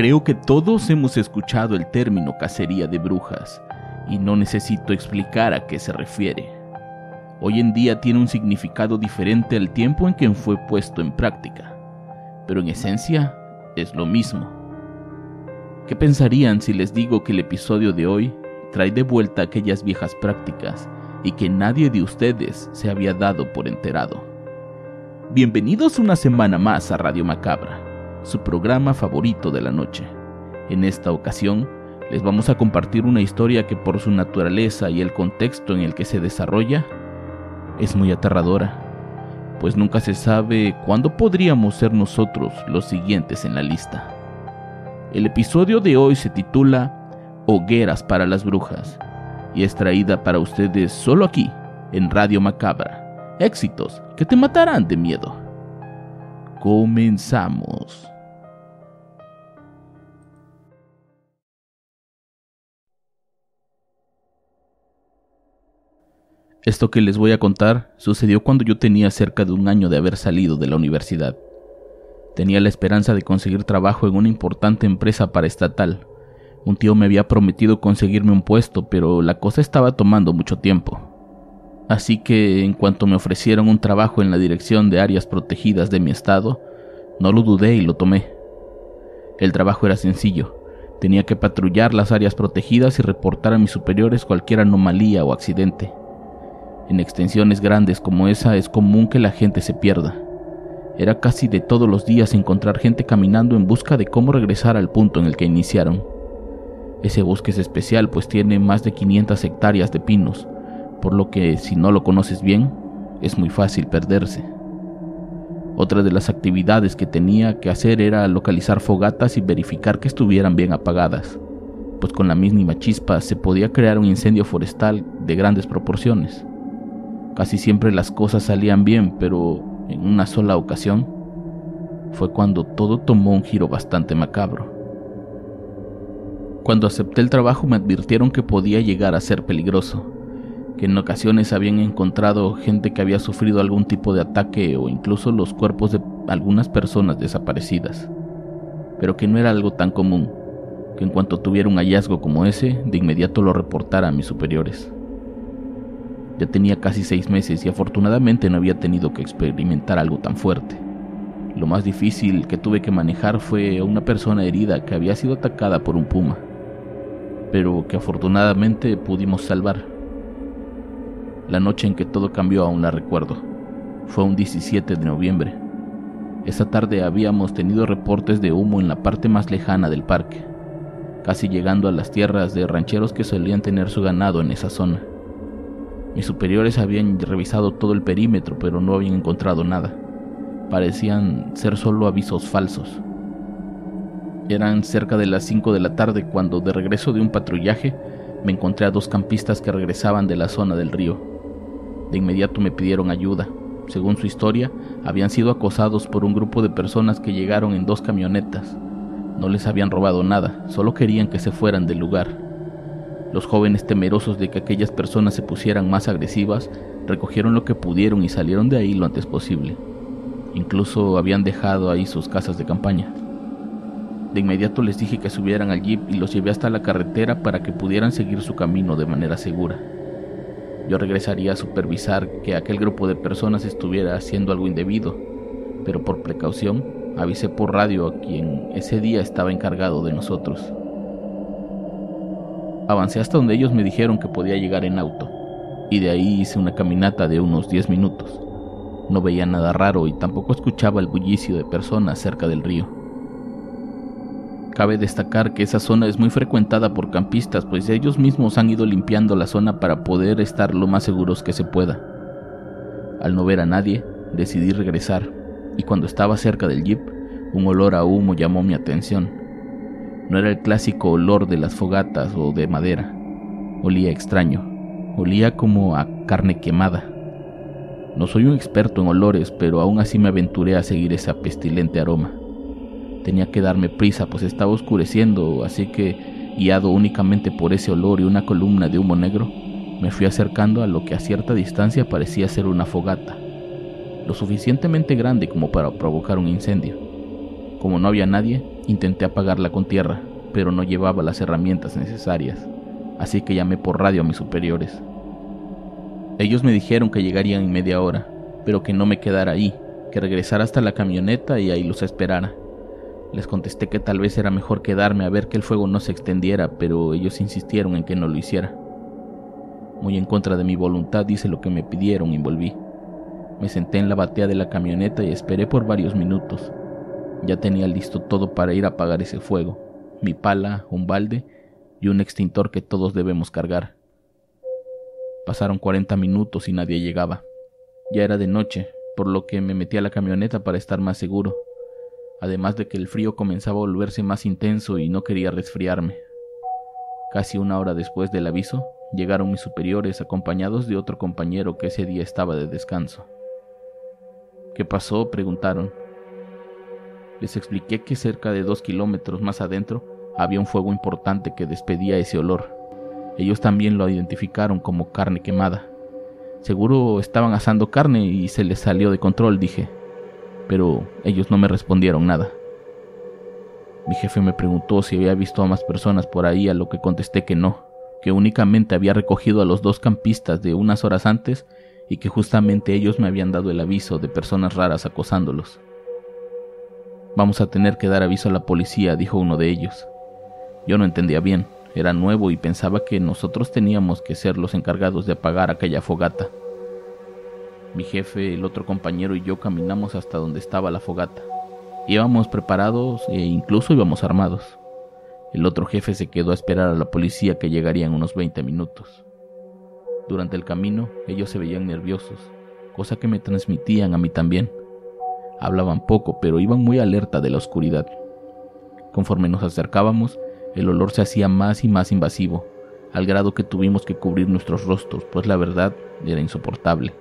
Creo que todos hemos escuchado el término cacería de brujas y no necesito explicar a qué se refiere. Hoy en día tiene un significado diferente al tiempo en que fue puesto en práctica, pero en esencia es lo mismo. ¿Qué pensarían si les digo que el episodio de hoy trae de vuelta aquellas viejas prácticas y que nadie de ustedes se había dado por enterado? Bienvenidos una semana más a Radio Macabra su programa favorito de la noche. En esta ocasión, les vamos a compartir una historia que por su naturaleza y el contexto en el que se desarrolla, es muy aterradora, pues nunca se sabe cuándo podríamos ser nosotros los siguientes en la lista. El episodio de hoy se titula Hogueras para las Brujas y es traída para ustedes solo aquí, en Radio Macabra. Éxitos que te matarán de miedo. Comenzamos. Esto que les voy a contar sucedió cuando yo tenía cerca de un año de haber salido de la universidad. Tenía la esperanza de conseguir trabajo en una importante empresa paraestatal. Un tío me había prometido conseguirme un puesto, pero la cosa estaba tomando mucho tiempo. Así que en cuanto me ofrecieron un trabajo en la dirección de áreas protegidas de mi estado, no lo dudé y lo tomé. El trabajo era sencillo. Tenía que patrullar las áreas protegidas y reportar a mis superiores cualquier anomalía o accidente. En extensiones grandes como esa es común que la gente se pierda. Era casi de todos los días encontrar gente caminando en busca de cómo regresar al punto en el que iniciaron. Ese bosque es especial pues tiene más de 500 hectáreas de pinos, por lo que si no lo conoces bien, es muy fácil perderse. Otra de las actividades que tenía que hacer era localizar fogatas y verificar que estuvieran bien apagadas, pues con la mínima chispa se podía crear un incendio forestal de grandes proporciones. Casi siempre las cosas salían bien, pero en una sola ocasión fue cuando todo tomó un giro bastante macabro. Cuando acepté el trabajo me advirtieron que podía llegar a ser peligroso, que en ocasiones habían encontrado gente que había sufrido algún tipo de ataque o incluso los cuerpos de algunas personas desaparecidas, pero que no era algo tan común, que en cuanto tuviera un hallazgo como ese, de inmediato lo reportara a mis superiores. Ya tenía casi seis meses y afortunadamente no había tenido que experimentar algo tan fuerte. Lo más difícil que tuve que manejar fue una persona herida que había sido atacada por un puma, pero que afortunadamente pudimos salvar. La noche en que todo cambió aún la recuerdo. Fue un 17 de noviembre. Esa tarde habíamos tenido reportes de humo en la parte más lejana del parque, casi llegando a las tierras de rancheros que solían tener su ganado en esa zona. Mis superiores habían revisado todo el perímetro, pero no habían encontrado nada. Parecían ser solo avisos falsos. Eran cerca de las 5 de la tarde cuando, de regreso de un patrullaje, me encontré a dos campistas que regresaban de la zona del río. De inmediato me pidieron ayuda. Según su historia, habían sido acosados por un grupo de personas que llegaron en dos camionetas. No les habían robado nada, solo querían que se fueran del lugar. Los jóvenes temerosos de que aquellas personas se pusieran más agresivas, recogieron lo que pudieron y salieron de ahí lo antes posible. Incluso habían dejado ahí sus casas de campaña. De inmediato les dije que subieran al jeep y los llevé hasta la carretera para que pudieran seguir su camino de manera segura. Yo regresaría a supervisar que aquel grupo de personas estuviera haciendo algo indebido, pero por precaución avisé por radio a quien ese día estaba encargado de nosotros. Avancé hasta donde ellos me dijeron que podía llegar en auto, y de ahí hice una caminata de unos 10 minutos. No veía nada raro y tampoco escuchaba el bullicio de personas cerca del río. Cabe destacar que esa zona es muy frecuentada por campistas, pues ellos mismos han ido limpiando la zona para poder estar lo más seguros que se pueda. Al no ver a nadie, decidí regresar, y cuando estaba cerca del jeep, un olor a humo llamó mi atención. No era el clásico olor de las fogatas o de madera. Olía extraño. Olía como a carne quemada. No soy un experto en olores, pero aún así me aventuré a seguir ese pestilente aroma. Tenía que darme prisa, pues estaba oscureciendo, así que, guiado únicamente por ese olor y una columna de humo negro, me fui acercando a lo que a cierta distancia parecía ser una fogata, lo suficientemente grande como para provocar un incendio. Como no había nadie, intenté apagarla con tierra, pero no llevaba las herramientas necesarias, así que llamé por radio a mis superiores. Ellos me dijeron que llegarían en media hora, pero que no me quedara ahí, que regresara hasta la camioneta y ahí los esperara. Les contesté que tal vez era mejor quedarme a ver que el fuego no se extendiera, pero ellos insistieron en que no lo hiciera. Muy en contra de mi voluntad hice lo que me pidieron y volví. Me senté en la batea de la camioneta y esperé por varios minutos. Ya tenía listo todo para ir a apagar ese fuego, mi pala, un balde y un extintor que todos debemos cargar. Pasaron 40 minutos y nadie llegaba. Ya era de noche, por lo que me metí a la camioneta para estar más seguro, además de que el frío comenzaba a volverse más intenso y no quería resfriarme. Casi una hora después del aviso, llegaron mis superiores acompañados de otro compañero que ese día estaba de descanso. ¿Qué pasó? preguntaron. Les expliqué que cerca de dos kilómetros más adentro había un fuego importante que despedía ese olor. Ellos también lo identificaron como carne quemada. Seguro estaban asando carne y se les salió de control, dije. Pero ellos no me respondieron nada. Mi jefe me preguntó si había visto a más personas por ahí, a lo que contesté que no que únicamente había recogido a los dos campistas de unas horas antes y que justamente ellos me habían dado el aviso de personas raras acosándolos. Vamos a tener que dar aviso a la policía, dijo uno de ellos. Yo no entendía bien, era nuevo y pensaba que nosotros teníamos que ser los encargados de apagar aquella fogata. Mi jefe, el otro compañero y yo caminamos hasta donde estaba la fogata. Íbamos preparados e incluso íbamos armados. El otro jefe se quedó a esperar a la policía que llegaría en unos 20 minutos. Durante el camino ellos se veían nerviosos, cosa que me transmitían a mí también. Hablaban poco, pero iban muy alerta de la oscuridad. Conforme nos acercábamos, el olor se hacía más y más invasivo, al grado que tuvimos que cubrir nuestros rostros, pues la verdad era insoportable.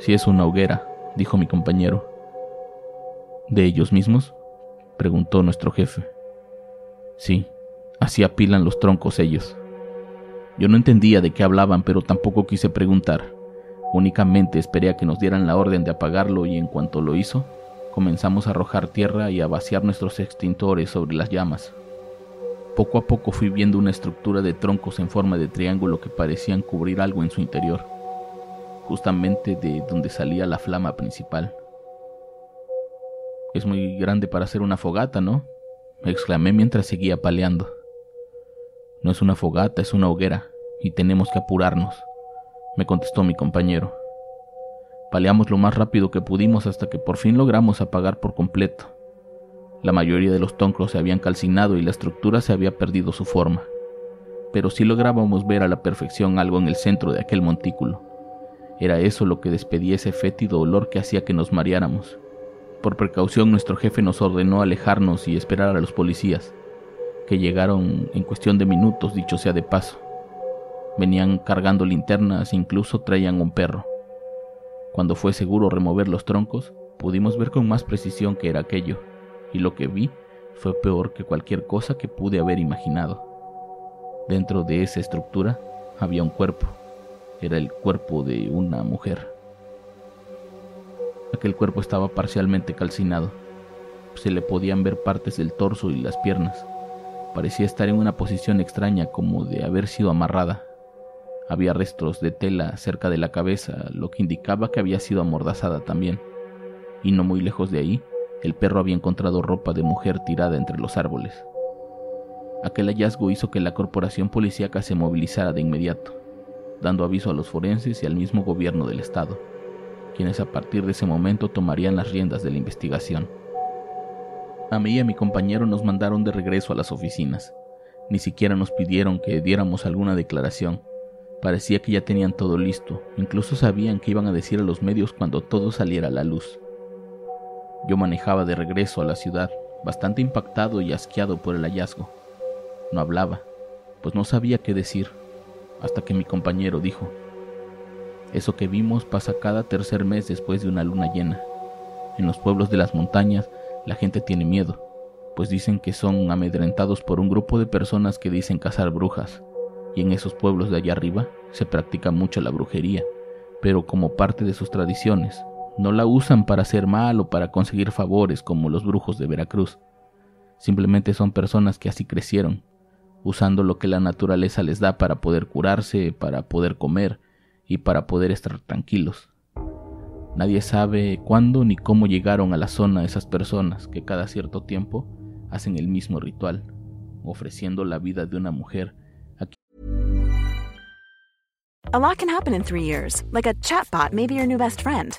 Si es una hoguera, dijo mi compañero. ¿De ellos mismos? preguntó nuestro jefe. Sí, así apilan los troncos ellos. Yo no entendía de qué hablaban, pero tampoco quise preguntar. Únicamente esperé a que nos dieran la orden de apagarlo y en cuanto lo hizo, comenzamos a arrojar tierra y a vaciar nuestros extintores sobre las llamas. Poco a poco fui viendo una estructura de troncos en forma de triángulo que parecían cubrir algo en su interior, justamente de donde salía la flama principal. Es muy grande para hacer una fogata, ¿no? exclamé mientras seguía paleando. No es una fogata, es una hoguera, y tenemos que apurarnos, me contestó mi compañero. Paleamos lo más rápido que pudimos hasta que por fin logramos apagar por completo. La mayoría de los tonclos se habían calcinado y la estructura se había perdido su forma, pero sí lográbamos ver a la perfección algo en el centro de aquel montículo. Era eso lo que despedía ese fétido olor que hacía que nos mareáramos. Por precaución nuestro jefe nos ordenó alejarnos y esperar a los policías, que llegaron en cuestión de minutos, dicho sea de paso. Venían cargando linternas e incluso traían un perro. Cuando fue seguro remover los troncos, pudimos ver con más precisión que era aquello, y lo que vi fue peor que cualquier cosa que pude haber imaginado. Dentro de esa estructura había un cuerpo. Era el cuerpo de una mujer. Aquel cuerpo estaba parcialmente calcinado. Se le podían ver partes del torso y las piernas. Parecía estar en una posición extraña como de haber sido amarrada. Había restos de tela cerca de la cabeza, lo que indicaba que había sido amordazada también. Y no muy lejos de ahí, el perro había encontrado ropa de mujer tirada entre los árboles. Aquel hallazgo hizo que la corporación policíaca se movilizara de inmediato, dando aviso a los forenses y al mismo gobierno del estado quienes a partir de ese momento tomarían las riendas de la investigación. A mí y a mi compañero nos mandaron de regreso a las oficinas. Ni siquiera nos pidieron que diéramos alguna declaración. Parecía que ya tenían todo listo, incluso sabían que iban a decir a los medios cuando todo saliera a la luz. Yo manejaba de regreso a la ciudad, bastante impactado y asqueado por el hallazgo. No hablaba, pues no sabía qué decir, hasta que mi compañero dijo, eso que vimos pasa cada tercer mes después de una luna llena. En los pueblos de las montañas la gente tiene miedo, pues dicen que son amedrentados por un grupo de personas que dicen cazar brujas, y en esos pueblos de allá arriba se practica mucho la brujería, pero como parte de sus tradiciones, no la usan para hacer mal o para conseguir favores como los brujos de Veracruz. Simplemente son personas que así crecieron, usando lo que la naturaleza les da para poder curarse, para poder comer y para poder estar tranquilos. Nadie sabe cuándo ni cómo llegaron a la zona esas personas que cada cierto tiempo hacen el mismo ritual, ofreciendo la vida de una mujer A lot can happen in three years, like a chatbot may be your new best friend.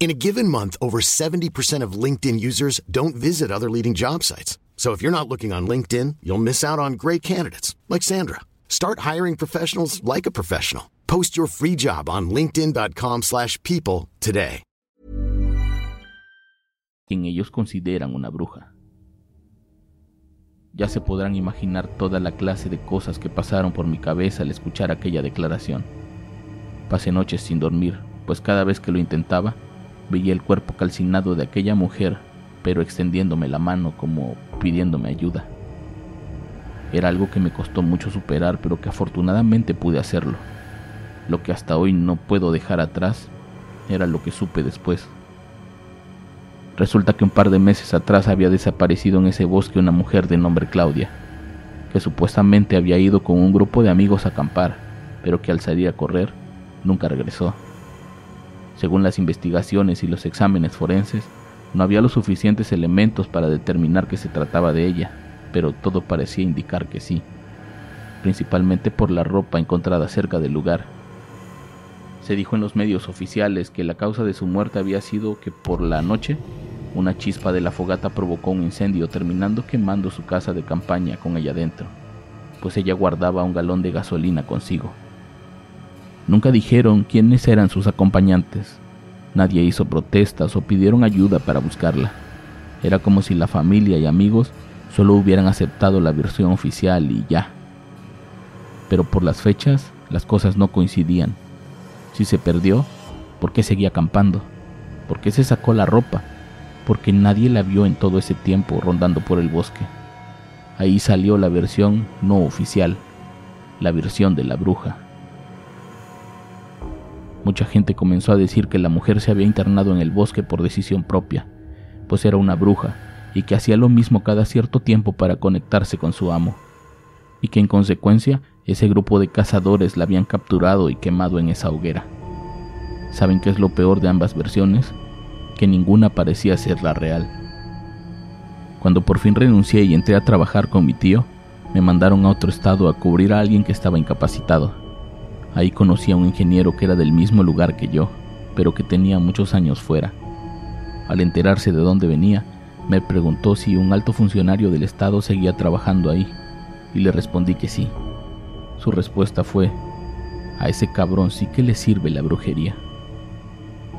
In a given month, over 70% of LinkedIn users don't visit other leading job sites. So if you're not looking on LinkedIn, you'll miss out on great candidates like Sandra. Start hiring professionals like a professional. Post your free job on linkedin.com/people today. Quien ellos consideran una bruja. Ya se podrán imaginar toda la clase de cosas que pasaron por mi cabeza al escuchar aquella declaración. Pasé noches sin dormir, pues cada vez que lo intentaba, Veía el cuerpo calcinado de aquella mujer, pero extendiéndome la mano como pidiéndome ayuda. Era algo que me costó mucho superar, pero que afortunadamente pude hacerlo. Lo que hasta hoy no puedo dejar atrás era lo que supe después. Resulta que un par de meses atrás había desaparecido en ese bosque una mujer de nombre Claudia, que supuestamente había ido con un grupo de amigos a acampar, pero que al salir a correr nunca regresó. Según las investigaciones y los exámenes forenses, no había los suficientes elementos para determinar que se trataba de ella, pero todo parecía indicar que sí, principalmente por la ropa encontrada cerca del lugar. Se dijo en los medios oficiales que la causa de su muerte había sido que por la noche una chispa de la fogata provocó un incendio terminando quemando su casa de campaña con ella dentro, pues ella guardaba un galón de gasolina consigo. Nunca dijeron quiénes eran sus acompañantes. Nadie hizo protestas o pidieron ayuda para buscarla. Era como si la familia y amigos solo hubieran aceptado la versión oficial y ya. Pero por las fechas las cosas no coincidían. Si se perdió, ¿por qué seguía acampando? ¿Por qué se sacó la ropa? Porque nadie la vio en todo ese tiempo rondando por el bosque. Ahí salió la versión no oficial, la versión de la bruja. Mucha gente comenzó a decir que la mujer se había internado en el bosque por decisión propia, pues era una bruja y que hacía lo mismo cada cierto tiempo para conectarse con su amo, y que en consecuencia ese grupo de cazadores la habían capturado y quemado en esa hoguera. ¿Saben qué es lo peor de ambas versiones? Que ninguna parecía ser la real. Cuando por fin renuncié y entré a trabajar con mi tío, me mandaron a otro estado a cubrir a alguien que estaba incapacitado. Ahí conocí a un ingeniero que era del mismo lugar que yo, pero que tenía muchos años fuera. Al enterarse de dónde venía, me preguntó si un alto funcionario del Estado seguía trabajando ahí, y le respondí que sí. Su respuesta fue, a ese cabrón sí que le sirve la brujería.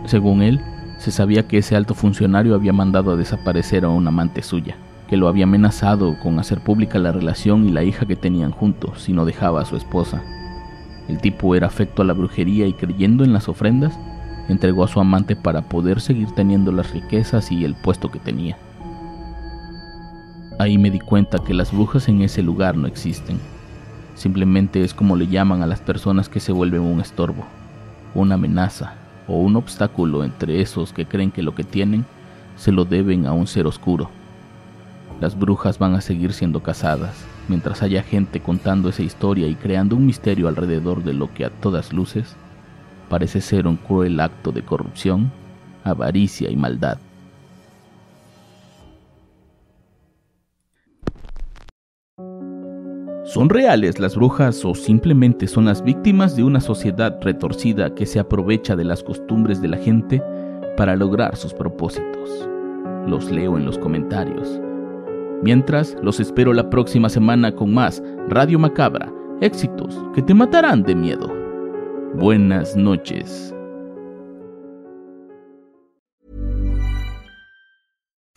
Según él, se sabía que ese alto funcionario había mandado a desaparecer a un amante suya, que lo había amenazado con hacer pública la relación y la hija que tenían juntos si no dejaba a su esposa. El tipo era afecto a la brujería y creyendo en las ofrendas, entregó a su amante para poder seguir teniendo las riquezas y el puesto que tenía. Ahí me di cuenta que las brujas en ese lugar no existen. Simplemente es como le llaman a las personas que se vuelven un estorbo, una amenaza o un obstáculo entre esos que creen que lo que tienen se lo deben a un ser oscuro. Las brujas van a seguir siendo casadas, mientras haya gente contando esa historia y creando un misterio alrededor de lo que a todas luces parece ser un cruel acto de corrupción, avaricia y maldad. ¿Son reales las brujas o simplemente son las víctimas de una sociedad retorcida que se aprovecha de las costumbres de la gente para lograr sus propósitos? Los leo en los comentarios. Mientras, los espero la próxima semana con más Radio Macabra, éxitos que te matarán de miedo. Buenas noches.